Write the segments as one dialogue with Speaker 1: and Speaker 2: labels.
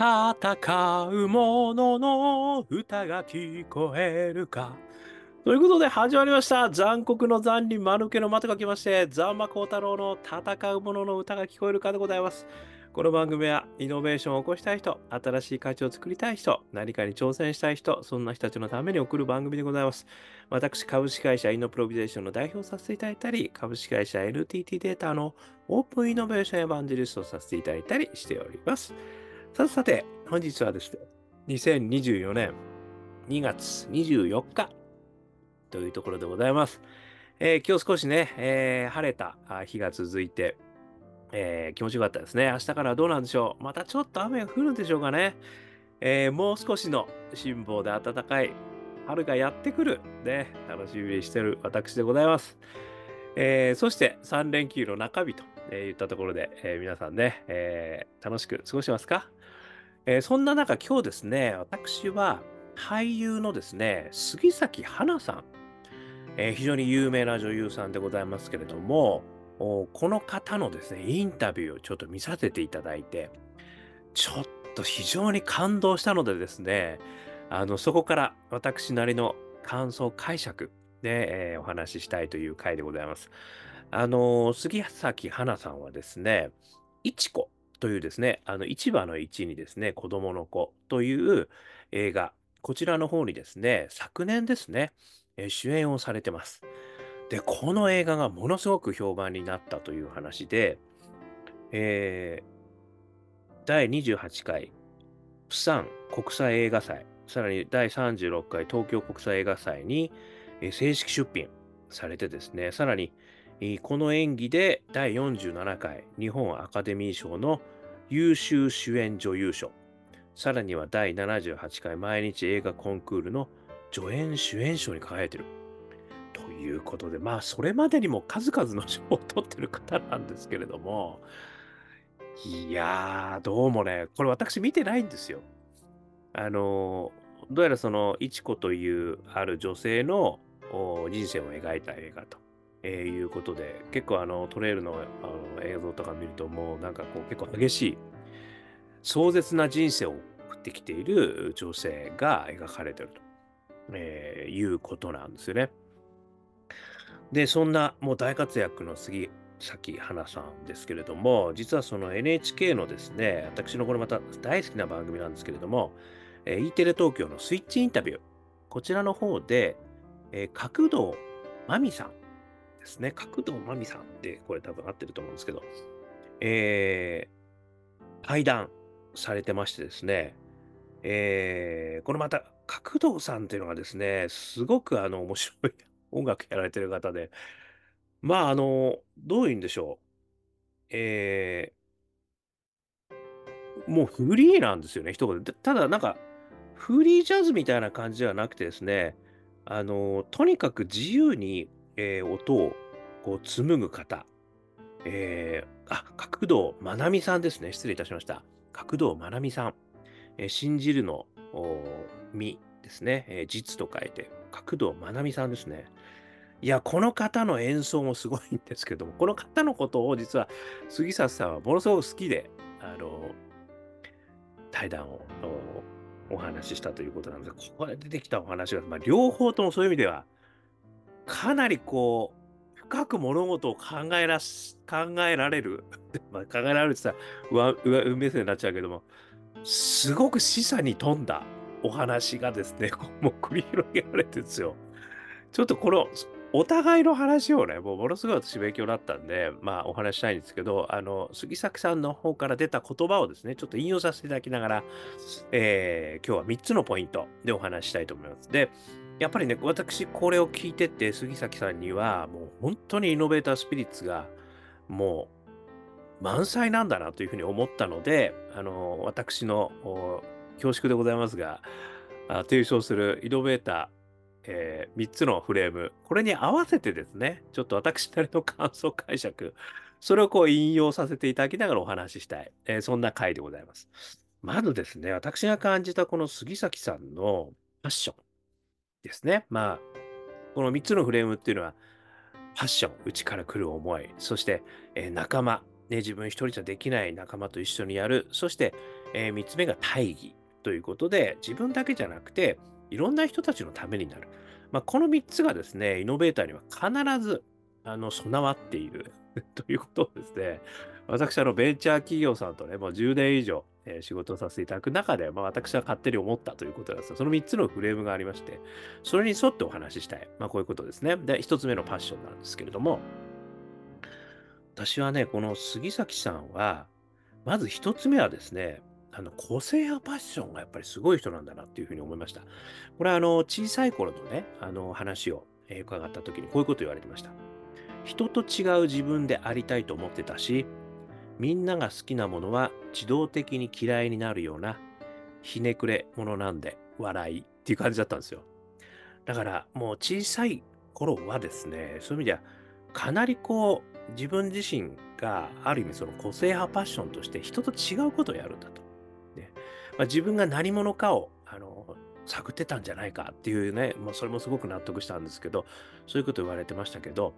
Speaker 1: 戦う者のの歌が聞こえるか。ということで始まりました。残酷の残に丸けのまとが来まして、ザンマコウタロウの戦う者のの歌が聞こえるかでございます。この番組はイノベーションを起こしたい人、新しい価値を作りたい人、何かに挑戦したい人、そんな人たちのために送る番組でございます。私、株式会社イノプロビゼーションの代表をさせていただいたり、株式会社 NTT データのオープンイノベーションエヴァンジェリストをさせていただいたりしております。さてさて、本日はですね、2024年2月24日というところでございます。えー今日少しね、えー晴れた日が続いて、えー気持ちよかったですね。明日からどうなんでしょう？またちょっと雨が降るんでしょうかね。えもう少しの辛抱で暖かい春がやってくる。ね、楽しみにしてる私でございます。えそして3連休の中日とえ言ったところで、え皆さんね、え楽しく過ごしてますか、えーそんな中、今日ですね、私は俳優のですね、杉咲花さん、えー非常に有名な女優さんでございますけれども、この方のですね、インタビューをちょっと見させていただいて、ちょっと非常に感動したのでですね、あのそこから私なりの感想解釈で、えーお話ししたいという回でございます。あの杉咲花さんはですね、いちこというですね、あの市場の市にですね、子供の子という映画、こちらの方にですね、昨年ですね、えー主演をされてます。で、この映画がものすごく評判になったという話で、えー第28回プサン国際映画祭、さらに第36回東京国際映画祭にえ正式出品されてですね、さらにこの演技で第47回日本アカデミー賞の優秀主演女優賞、さらには第78回毎日映画コンクールの助演主演賞に輝いてる。ということで、まあ、それまでにも数々の賞を取ってる方なんですけれども、いやー、どうもね、これ私見てないんですよ。あの、どうやらその、いちこというある女性の人生を描いた映画と、えーいうことで、結構あの、トレイルのあの映像とか見ると、もうなんかこう、結構激しい、壮絶な人生を送ってきている女性が描かれてると、えーいうことなんですよね。で、そんなもう大活躍の杉咲花さんですけれども、実はその NHK のですね、私のこれまた大好きな番組なんですけれども、えー E テレ東京のスイッチインタビュー、こちらの方で、えー角堂真美さんですね、角堂真美さんってこれ多分合ってると思うんですけど、えー対談されてましてですね、えーこのまた角堂さんっていうのがですね、すごくあの面白い 音楽やられてる方で、まああの、どういうんでしょう。えーもうフリーなんですよね、一言。でただなんか、フリージャズみたいな感じではなくてですね、あの、とにかく自由に、えー音をこう紡ぐ方。えーあ、角堂まなみさんですね。失礼いたしました。角堂まなみさん。えー信じるの、みですね。えー実と書いて、角堂まなみさんですね。いや、この方の演奏もすごいんですけども、この方のことを実は杉崎さんはものすごく好きで、あの、対談をおお話ししたということなんですが、ここで出てきたお話が、まあ、両方ともそういう意味では、かなりこう、深く物事を考えらし考えられる、まあ、考えられるって言ったら上、上、目線になっちゃうけども、すごく示唆に富んだお話がですね、もう繰り広げられてるんですよ。ちょっとこの、お互いの話をね、もうものすごい私勉強だったんで、まあお話したいんですけど、あの、杉咲さんの方から出た言葉をですね、ちょっと引用させていただきながら、えー今日は3つのポイントでお話したいと思います。で、やっぱりね、私これを聞いてて、杉咲さんには、もう本当にイノベータースピリッツが、もう満載なんだなというふうに思ったので、あの、私の恐縮でございますが、提唱するイノベーター、え3つのフレーム、これに合わせてですね、ちょっと私なりの感想解釈、それをこう引用させていただきながらお話ししたい、えーそんな回でございます。まずですね、私が感じたこの杉咲さんのファッションですね。まあ、この3つのフレームっていうのは、ファッション、内から来る思い、そして、えー仲間、ね、自分一人じゃできない仲間と一緒にやる、そして、えー、3つ目が大義ということで、自分だけじゃなくて、いろんな人たちのためになる。まあ、この3つがですね、イノベーターには必ずあの備わっている ということをですね、私、あのベンチャー企業さんとね、もう10年以上、え、仕事をさせていただく中で、まあ、私は勝手に思ったということですがその3つのフレームがありまして、それに沿ってお話ししたい。まあ、こういうことですね。で、1つ目のパッションなんですけれども、私はね、この杉崎さんは、まず1つ目はですね、あの個性やパッションがやっぱりすごい人なんだなっていうふうに思いました。これはあの小さい頃のね、あの話を伺った時にこういうこと言われてました。人と違う自分でありたいと思ってたし、みんなが好きなものは自動的に嫌いになるようなひねくれ者なんで笑いっていう感じだったんですよ。だからもう小さい頃はですね、そういう意味ではかなりこう自分自身がある意味その個性派パッションとして人と違うことをやるんだと。ねまあ、自分が何者かをあの探ってたんじゃないかっていうね、もうそれもすごく納得したんですけど、そういうこと言われてましたけど、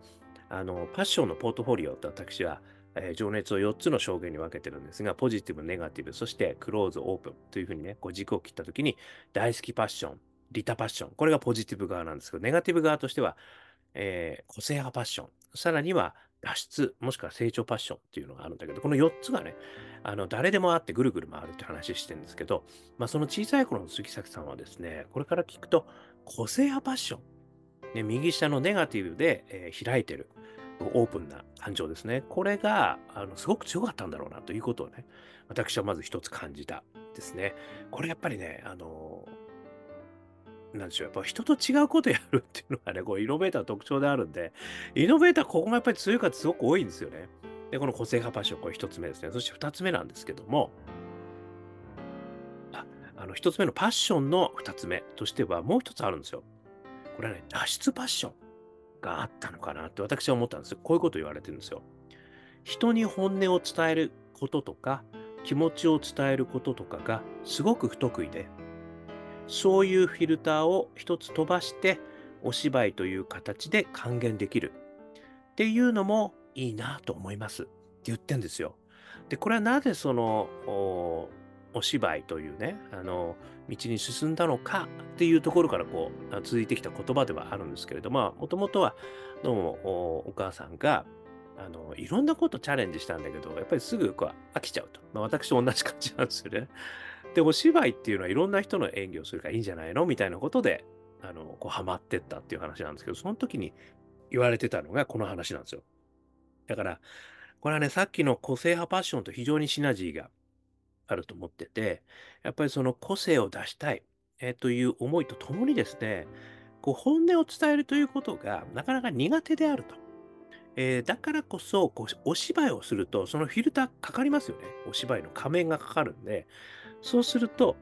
Speaker 1: あのパッションのポートフォリオって私はえー、情熱を4つの証言に分けてるんですが、ポジティブ、ネガティブ、そしてクローズ、オープンというふうにね、こう軸を切ったときに、大好きパッション、リタパッション、これがポジティブ側なんですけど、ネガティブ側としては、えー、個性派パッション、さらには脱出、もしくは成長パッションっていうのがあるんだけど、この4つがね、あの誰でもあってぐるぐる回るって話してるんですけど、まあ、その小さい頃の杉崎さんはですね、これから聞くと、個性派パッション、ね、右下のネガティブで、えー、開いてる。オープンな感情ですね。これがあのすごく強かったんだろうなということをね、私はまず一つ感じたですね。これやっぱりね、あの、なんでしょう、やっぱ人と違うことやるっていうのがね、こうイノベーターの特徴であるんで、イノベーターここがやっぱり強い方すごく多いんですよね。で、この個性派パッション、これ一つ目ですね。そして二つ目なんですけども、ああの一つ目のパッションの二つ目としてはもう一つあるんですよ。これはね、脱出パッション。があったのかなって私は思ったんです。こういうこと言われてるんですよ。人に本音を伝えることとか、気持ちを伝えることとかがすごく不得意で、そういうフィルターを一つ飛ばして、お芝居という形で還元できるっていうのもいいなと思いますって言ってんですよ。で、これはなぜそのお芝居というね、あの、道に進んだのかっていうところからこう、続いてきた言葉ではあるんですけれども、もともとは、どうもお母さんが、あの、いろんなことチャレンジしたんだけど、やっぱりすぐこう飽きちゃうと。まあ、私と同じ感じなんですよね。で、お芝居っていうのはいろんな人の演技をするからいいんじゃないの？みたいなことで、あの、こう、ハマってったっていう話なんですけど、その時に言われてたのがこの話なんですよ。だから、これはね、さっきの個性派パッションと非常にシナジーがあると思ってて、やっぱりその個性を出したい、えー、という思いとともにですね、こう本音を伝えるということがなかなか苦手であると。えー、だからこそこう、お芝居をすると、そのフィルターかかりますよね。お芝居の仮面がかかるんで、そうすると、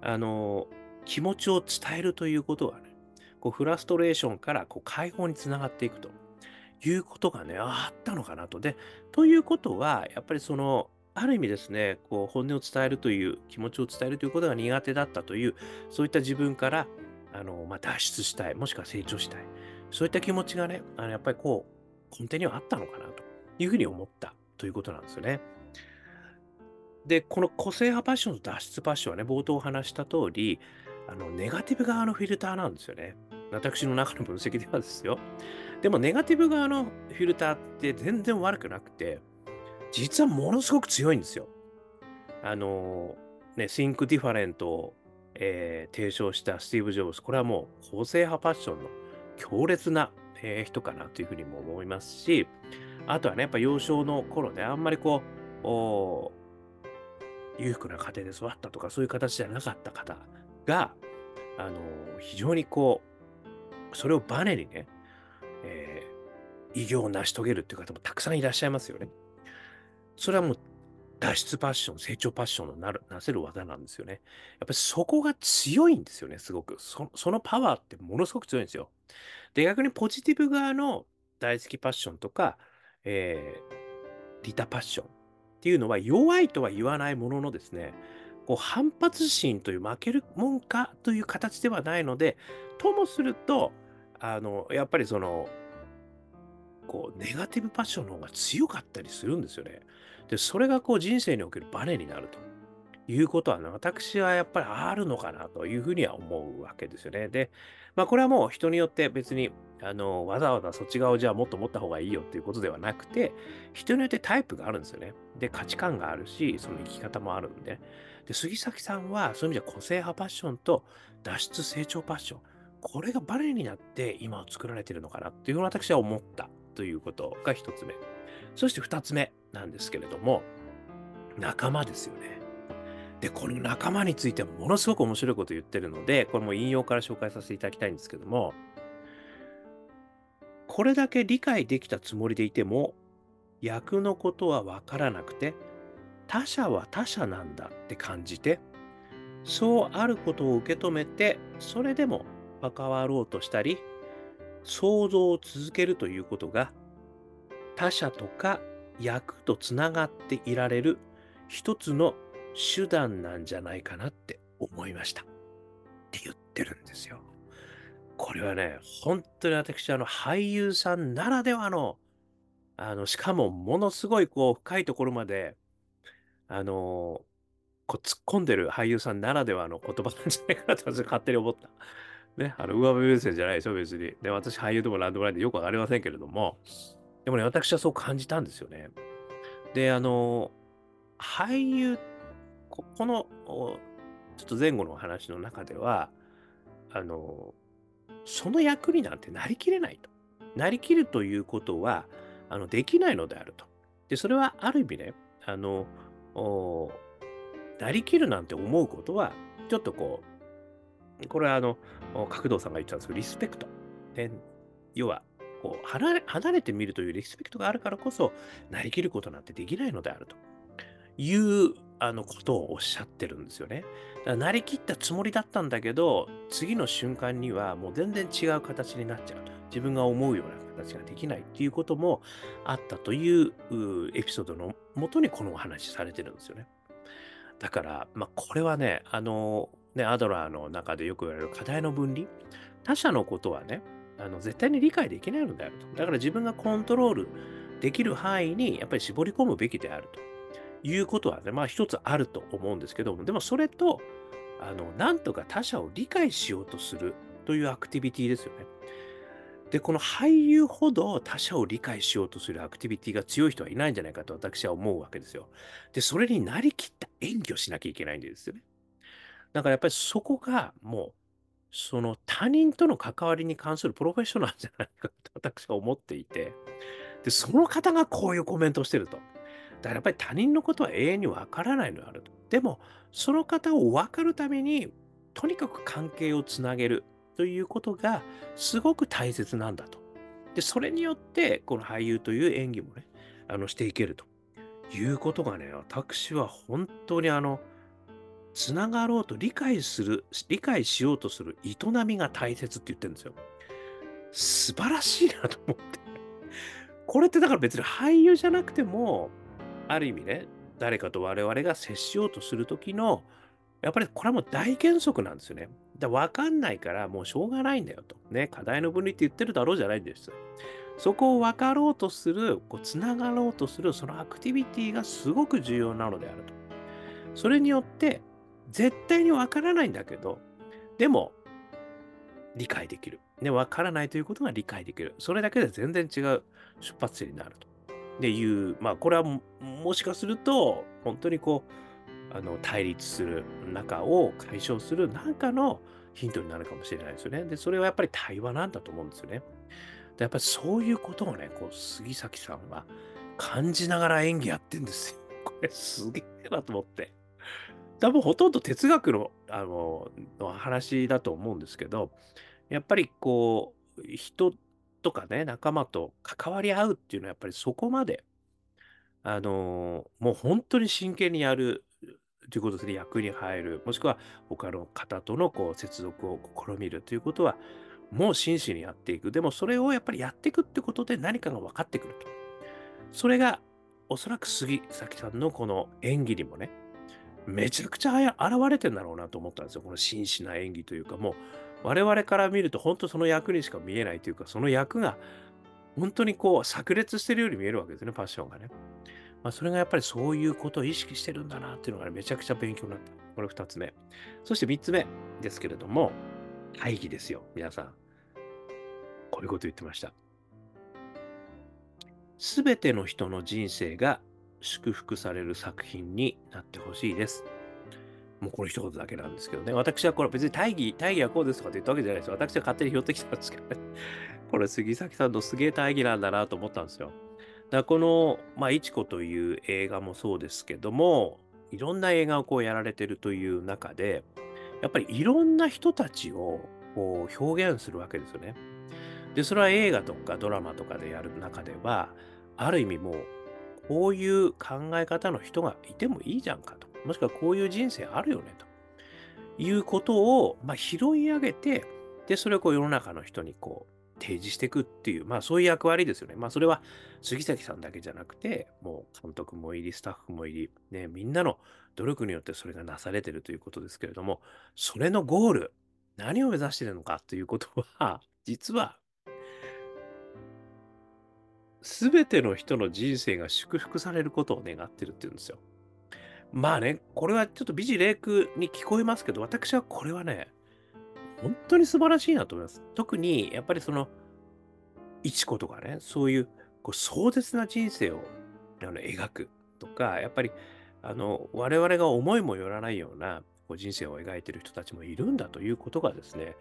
Speaker 1: あのー、気持ちを伝えるということがね、こうフラストレーションからこう解放につながっていくということがね、あったのかなと。で、ということは、やっぱりその、ある意味ですね、こう本音を伝えるという、気持ちを伝えるということが苦手だったという、そういった自分からあの、まあ、脱出したい、もしくは成長したい、そういった気持ちがね、あのやっぱりこう、根底にはあったのかなというふうに思ったということなんですよね。で、この個性派パッションと脱出パッションはね、冒頭お話した通り、あの、ネガティブ側のフィルターなんですよね。私の中の分析ではですよ。でも、ネガティブ側のフィルターって全然悪くなくて、実はものすごく強いんですよ。あのね、Think Different を、えー、提唱したスティーブ・ジョブズ、これはもう個性派パッションの強烈な、えー、人かなというふうにも思いますし、あとはね、やっぱ幼少の頃ね、あんまりこう、裕福な家庭で育ったとか、そういう形じゃなかった方が、あの非常にこう、それをバネにね、えー、偉業を成し遂げるっていう方もたくさんいらっしゃいますよね。それはもう脱出パッション、成長パッションのなるなせる技なんですよね。やっぱりそこが強いんですよね、すごく。そそのパワーってものすごく強いんですよ。で、逆にポジティブ側の大好きパッションとか、えー、リタパッションっていうのは弱いとは言わないもののですね、こう反発心という負けるもんかという形ではないので、ともすると、あの、やっぱりその、こう、ネガティブパッションの方が強かったりするんですよね。で、それがこう人生におけるバネになるということは、私はやっぱりあるのかなというふうには思うわけですよね。で、まあこれはもう人によって別に、あの、わざわざそっち側をじゃあもっと持った方がいいよっていうことではなくて、人によってタイプがあるんですよね。で、価値観があるし、その生き方もあるんで。で、杉崎さんはそういう意味では個性派パッションと脱出成長パッション。これがバネになって今を作られてるのかなっていうのを私は思ったということが一つ目。そして二つ目なんですけれども、仲間ですよね。で、この仲間についてものすごく面白いことを言ってるので、これも引用から紹介させていただきたいんですけども、これだけ理解できたつもりでいても、役のことはわからなくて、他者は他者なんだって感じて、そうあることを受け止めて、それでも関わろうとしたり、想像を続けるということが、他者とか役とつながっていられる一つの手段なんじゃないかなって思いました。って言ってるんですよ。これはね、本当に私、あの、俳優さんならではの、あの、しかもものすごいこう、深いところまで、あの、こう突っ込んでる俳優さんならではの言葉なんじゃないかなと勝手に思った。ね、あの、上辺目線じゃないでしょ、別に。で、私俳優でも何でもないんでよくわかりませんけれども、でもね、私はそう感じたんですよね。で、あの、俳優、ここの、ちょっと前後の話の中では、あの、その役になんてなりきれないと。なりきるということは、あの、できないのであると。で、それはある意味ね、あの、なりきるなんて思うことは、ちょっとこう、これはあの、角堂さんが言ったんですけど、リスペクト。で要は、こう離れ、離れてみるというリスペクトがあるからこそ、なりきることなんてできないのであるというあのことをおっしゃってるんですよね。なりきったつもりだったんだけど、次の瞬間にはもう全然違う形になっちゃうと。自分が思うような形ができないっていうこともあったというエピソードのもとにこのお話されてるんですよね。だから、まあ、これはね、あの、ね、アドラーの中でよく言われる課題の分離？他者のことはね、あの絶対に理解できないのであると。だから自分がコントロールできる範囲にやっぱり絞り込むべきであるということはね、まあ一つあると思うんですけども、でもそれと、あの、なんとか他者を理解しようとするというアクティビティですよね。で、この俳優ほど他者を理解しようとするアクティビティが強い人はいないんじゃないかと私は思うわけですよ。で、それになりきった演技をしなきゃいけないんですよね。だからやっぱりそこがもう、その他人との関わりに関するプロフェッショナルじゃないかと 私は思っていて、で、その方がこういうコメントをしてると。だからやっぱり他人のことは永遠にわからないのであると。でも、その方を分かるために、とにかく関係をつなげる。ということがすごく大切なんだと。で、それによって、この俳優という演技もね、あの、していけるということがね、私は本当にあの、つながろうと理解する、理解しようとする営みが大切って言ってるんですよ。素晴らしいなと思って。これってだから別に俳優じゃなくても、ある意味ね、誰かと我々が接しようとするときの、やっぱりこれはもう大原則なんですよね。だ分かんないからもうしょうがないんだよと。ね、課題の分離って言ってるだろうじゃないんです。そこを分かろうとする、こうつながろうとする、そのアクティビティがすごく重要なのであると。それによって、絶対に分からないんだけど、でも、理解できる。ね、分からないということが理解できる。それだけで全然違う出発点になると。でいう、まあ、これはもしかすると、本当にこう、あの対立する中を解消する何かのヒントになるかもしれないですよね。で、それはやっぱり対話なんだと思うんですよね。でやっぱりそういうことをね、こう杉崎さんは感じながら演技やってんですよ。これすげえなと思って。多分ほとんど哲学のあのの話だと思うんですけど、やっぱりこう、人とかね、仲間と関わり合うっていうのはやっぱりそこまで、あのもう本当に真剣にやるということで役に入る、もしくは他の方とのこう接続を試みるということは、もう真摯にやっていく。でもそれをやっぱりやっていくってことで何かが分かってくると。それがおそらく杉崎さんのこの演技にもね、めちゃくちゃ現れてんだろうなと思ったんですよ。この真摯な演技というか、もう我々から見ると本当その役にしか見えないというか、その役が本当にこう炸裂してるように見えるわけですね、ファッションがね。まあ、それがやっぱりそういうことを意識してるんだなっていうのが、ね、めちゃくちゃ勉強になった。これ2つ目。そして3つ目ですけれども、大義ですよ、皆さん。こういうこと言ってました。すべての人の人生が祝福される作品になってほしいです。もうこの一言だけなんですけどね。私はこれ別に大義、大義はこうですとかって言ったわけじゃないですよ。私は勝手に拾ってきたんですけどね。これ杉崎さんのすげえ大義なんだなと思ったんですよ。だからこの、まあ、いちこという映画もそうですけども、いろんな映画をこうやられてるという中で、やっぱりいろんな人たちをこう表現するわけですよね。で、それは映画とかドラマとかでやる中では、ある意味もう、こういう考え方の人がいてもいいじゃんかと。もしくはこういう人生あるよねと。いうことを、まあ、拾い上げて、で、それをこう世の中の人にこう提示していくっていう、まあそういう役割ですよね。まあそれは杉崎さんだけじゃなくて、もう監督もいり、スタッフもいり、ね、みんなの努力によってそれがなされてるということですけれども、それのゴール、何を目指してるのかということは、実は、すべての人の人生が祝福されることを願ってるっていうんですよ。まあね、これはちょっと美辞麗句に聞こえますけど、私はこれはね、本当に素晴らしいなと思います。特に、やっぱりその、いちことかね、そういうこう壮絶な人生をあの描くとか、やっぱり、あの、我々が思いもよらないようなこう人生を描いてる人たちもいるんだということがですね、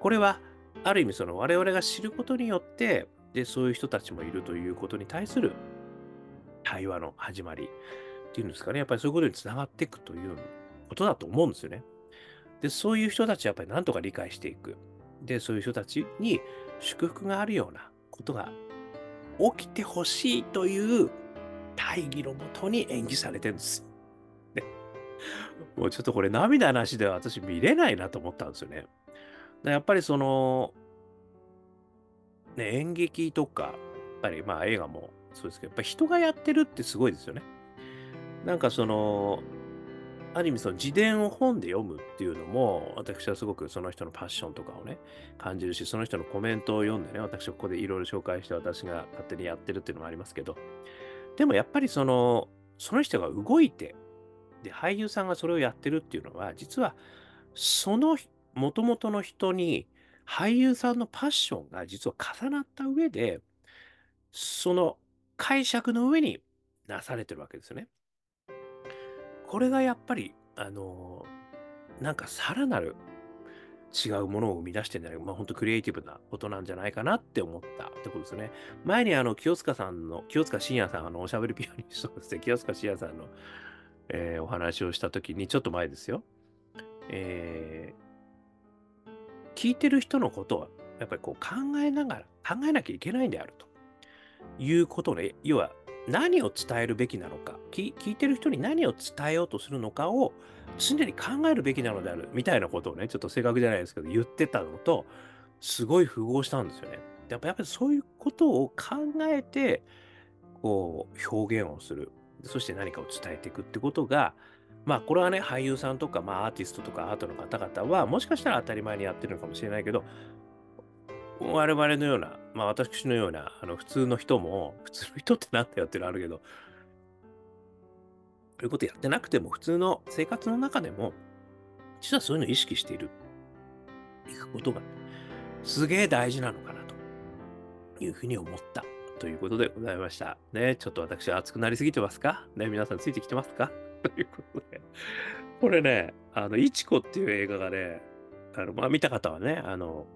Speaker 1: これは、ある意味その我々が知ることによって、で、そういう人たちもいるということに対する対話の始まりっていうんですかね、やっぱりそういうことにつながっていくということだと思うんですよね。で、そういう人たちはやっぱりなんとか理解していく。で、そういう人たちに祝福があるようなことが起きてほしいという大義のもとに演技されてるんです。ね、もうちょっとこれ涙なしでは私見れないなと思ったんですよね。やっぱりその、ね、演劇とか、やっぱりまあ映画もそうですけど、やっぱ人がやってるってすごいですよね。なんかその、ある意味その自伝を本で読むっていうのも、私はすごくその人のパッションとかをね、感じるし、その人のコメントを読んでね、私はここでいろいろ紹介して私が勝手にやってるっていうのもありますけど、でもやっぱりその、その人が動いて、で、俳優さんがそれをやってるっていうのは、実は、その元々の人に、俳優さんのパッションが実は重なった上で、その解釈の上になされてるわけですよね。これがやっぱり、あのー、なんかさらなる違うものを生み出してんじゃないか、まあ本当クリエイティブなことなんじゃないかなって思ったってことですね。前にあの、清塚さんの、清塚信也さん、あの、おしゃべりピアニストですね、清塚信也さんの、えー、お話をしたときに、ちょっと前ですよ。えー、聞いてる人のことは、やっぱりこう考えながら、考えなきゃいけないんであるということね、要は何を伝えるべきなのか聞、聞いてる人に何を伝えようとするのかを常に考えるべきなのであるみたいなことをね、ちょっと正確じゃないですけど、言ってたのと、すごい符合したんですよね。やっぱやっぱりそういうことを考えて、こう、表現をする。そして何かを伝えていくってことが、まあこれはね、俳優さんとか、まあアーティストとかアートの方々は、もしかしたら当たり前にやってるのかもしれないけど、我々のような、まあ私のような、あの普通の人も、普通の人って何だよっていうのあるけど、そういうことやってなくても、普通の生活の中でも、実はそういうのを意識している、いくことが、すげえ大事なのかなと。いうふうに思った。ということでございました。ね、ちょっと私は熱くなりすぎてますか？ね、皆さんついてきてますか？ということで。これね、あの、いちこっていう映画がね、あの、まあ、見た方はね、あの、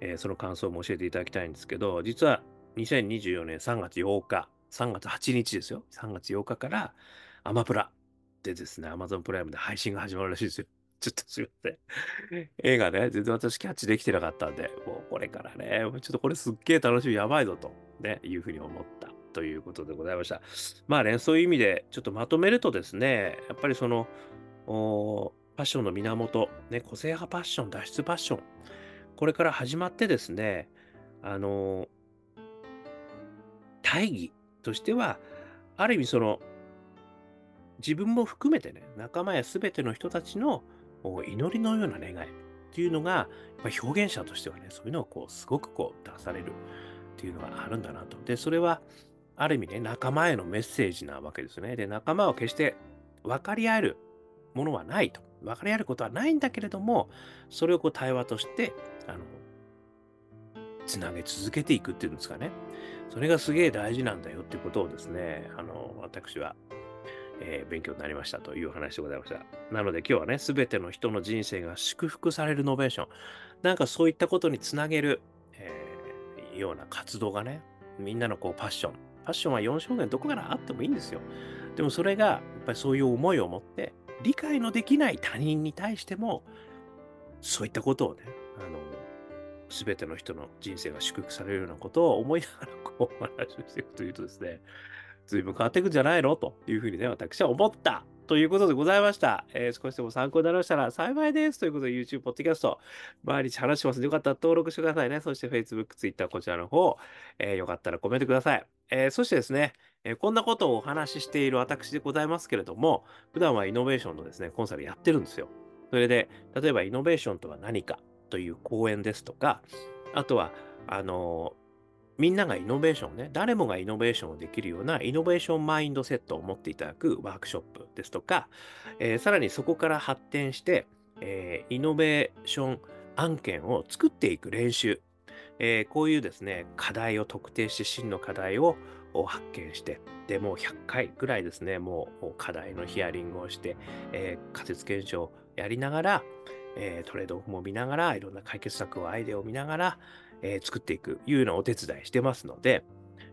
Speaker 1: えー、その感想も教えていただきたいんですけど、実は2024年3月8日、3月8日ですよ。3月8日からアマプラでですね、Amazon プライムで配信が始まるらしいですよ。ちょっとすいません。映画ね、全然私キャッチできてなかったんで、もうこれからね、ちょっとこれすっげえ楽しみ、やばいぞと、ね、いうふうに思ったということでございました。まあね、そういう意味でちょっとまとめるとですね、やっぱりその、パッションの源、ね、個性派パッション、脱出パッション、これから始まってですね、あの、大義としては、ある意味その、自分も含めてね、仲間や全ての人たちの祈りのような願いっていうのが、やっぱ表現者としてはね、そういうのをこう、すごくこう、出されるっていうのがあるんだなと。で、それは、ある意味ね、仲間へのメッセージなわけですね。で、仲間は決して分かり合えるものはないと。分かり合えることはないんだけれども、それをこう対話として、あの、つなげ続けていくっていうんですかね。それがすげえ大事なんだよっていうことをですね、あの、私は、えー、勉強になりましたという話でございました。なので今日はね、すべての人の人生が祝福されるノベーション。なんかそういったことにつなげる、えー、ような活動がね、みんなのこうパッション。ァッションは4証言どこからあってもいいんですよ。でもそれが、やっぱりそういう思いを持って、理解のできない他人に対しても、そういったことをね、あの、すべての人の人生が祝福されるようなことを思いながらこうお話をしていくというとですね、随分変わっていくんじゃないの？というふうにね、私は思ったということでございました。えー、少しでも参考になりましたら幸いです。ということで YouTube、ポッドキャスト、毎日話しますのでよかったら登録してくださいね。そして Facebook、Twitter、こちらの方、えー、よかったらコメントください。えー、そしてですね、えこんなことをお話ししている私でございますけれども、普段はイノベーションのですね、コンサルやってるんですよ。それで、例えばイノベーションとは何かという講演ですとか、あとは、あのみんながイノベーションね、誰もがイノベーションをできるようなイノベーションマインドセットを持っていただくワークショップですとか、えー、さらにそこから発展して、えー、イノベーション案件を作っていく練習、えー、こういうですね、課題を特定して真の課題を発見して、でもう100回ぐらいですね、もう課題のヒアリングをして、え仮説検証をやりながら、えトレードオフも見ながら、いろんな解決策をアイデアを見ながら、えー、作っていくいうようなお手伝いしてますので、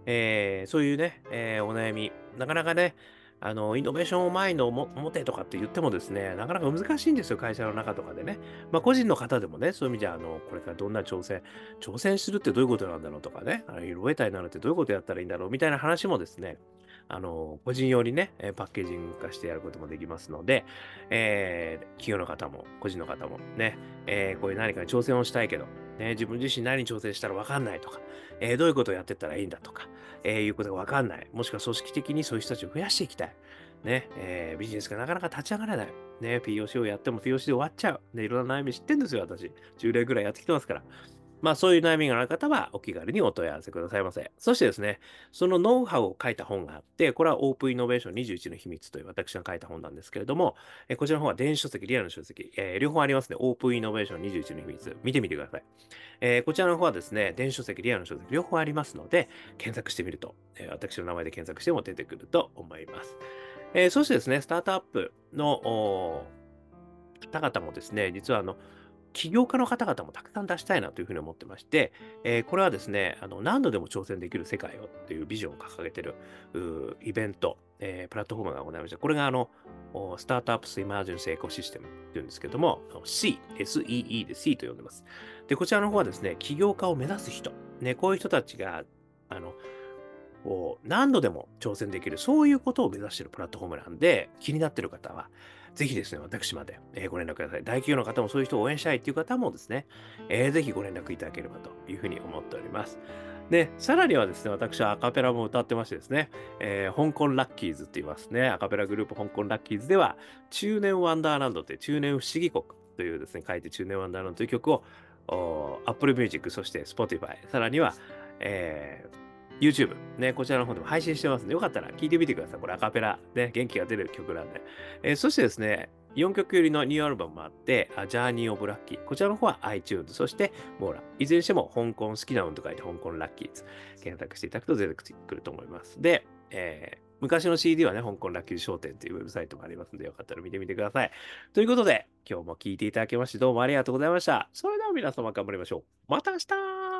Speaker 1: えー、そういうね、えー、お悩み、なかなかね、あの、イノベーションを前の表とかって言ってもですね、なかなか難しいんですよ、会社の中とかでね。まあ、個人の方でもね、そういう意味じゃ、あの、これからどんな挑戦、挑戦するってどういうことなんだろうとかね、あの色得体になるってどういうことやったらいいんだろうみたいな話もですね、あの、個人用にね、パッケージング化してやることもできますので、えー、企業の方も、個人の方もね、えー、こういう何かに挑戦をしたいけど、ね、自分自身何に挑戦したらわかんないとか、えー、どういうことをやっていったらいいんだとか、えー、いうことがわかんない。もしくは組織的にそういう人たちを増やしていきたい。ね、えー、ビジネスがなかなか立ち上がらない。ね、POC をやっても POC で終わっちゃう。ね、いろんな悩み知ってんですよ、私。10年ぐらいやってきてますから。まあそういう悩みがある方はお気軽にお問い合わせくださいませ。そしてですね、そのノウハウを書いた本があって、これはオープンイノベーション21の秘密という私が書いた本なんですけれども、えこちらの方は電子書籍、リアルの書籍、えー、両方ありますね。オープンイノベーション21の秘密、見てみてください。えー、こちらの方はですね、電子書籍、リアルの書籍、両方ありますので、検索してみると、えー、私の名前で検索しても出てくると思います。えそしてですね、スタートアップの方々もですね、実はあの、起業家の方々もたくさん出したいなというふうに思ってまして、えー、これはですね、あの何度でも挑戦できる世界をっていうビジョンを掲げてるイベント、えー、プラットフォームがございました。これがあの、スタートアップスイマージェンスエコシステムっていうんですけども、C、SEE で C と呼んでます。で、こちらの方はですね、起業家を目指す人、ね、こういう人たちが、あの、何度でも挑戦できる、そういうことを目指しているプラットフォームなんで、気になっている方は、ぜひですね、私まで、えご連絡ください。大企業の方もそういう人を応援したいっていう方もですね、えー、ぜひご連絡いただければというふうに思っております。で、さらにはですね、私はアカペラも歌ってましてですね、えー、香港ラッキーズって言いますね、アカペラグループ香港ラッキーズでは、中年ワンダーランドって中年不思議国というですね、書いて中年ワンダーランドという曲を、Apple Music、そして Spotify、さらには、えー YouTube、ね、こちらの方でも配信してますので、よかったら聴いてみてください。これアカペラ、ね、元気が出る曲なんで。えー、そしてですね、4曲よりのニューアルバムもあって、ジャーニー・オブ・ラッキー。こちらの方は iTunes、そしてモーラ。いずれにしても香港好きな運と書いて香港ラッキーズ。検索していただくと出てくると思います。で、えー、昔の CD はね、香港ラッキー商店というウェブサイトもありますので、よかったら見てみてください。ということで、今日も聴いていただきましてどうもありがとうございました。それでは皆様頑張りましょう。また明日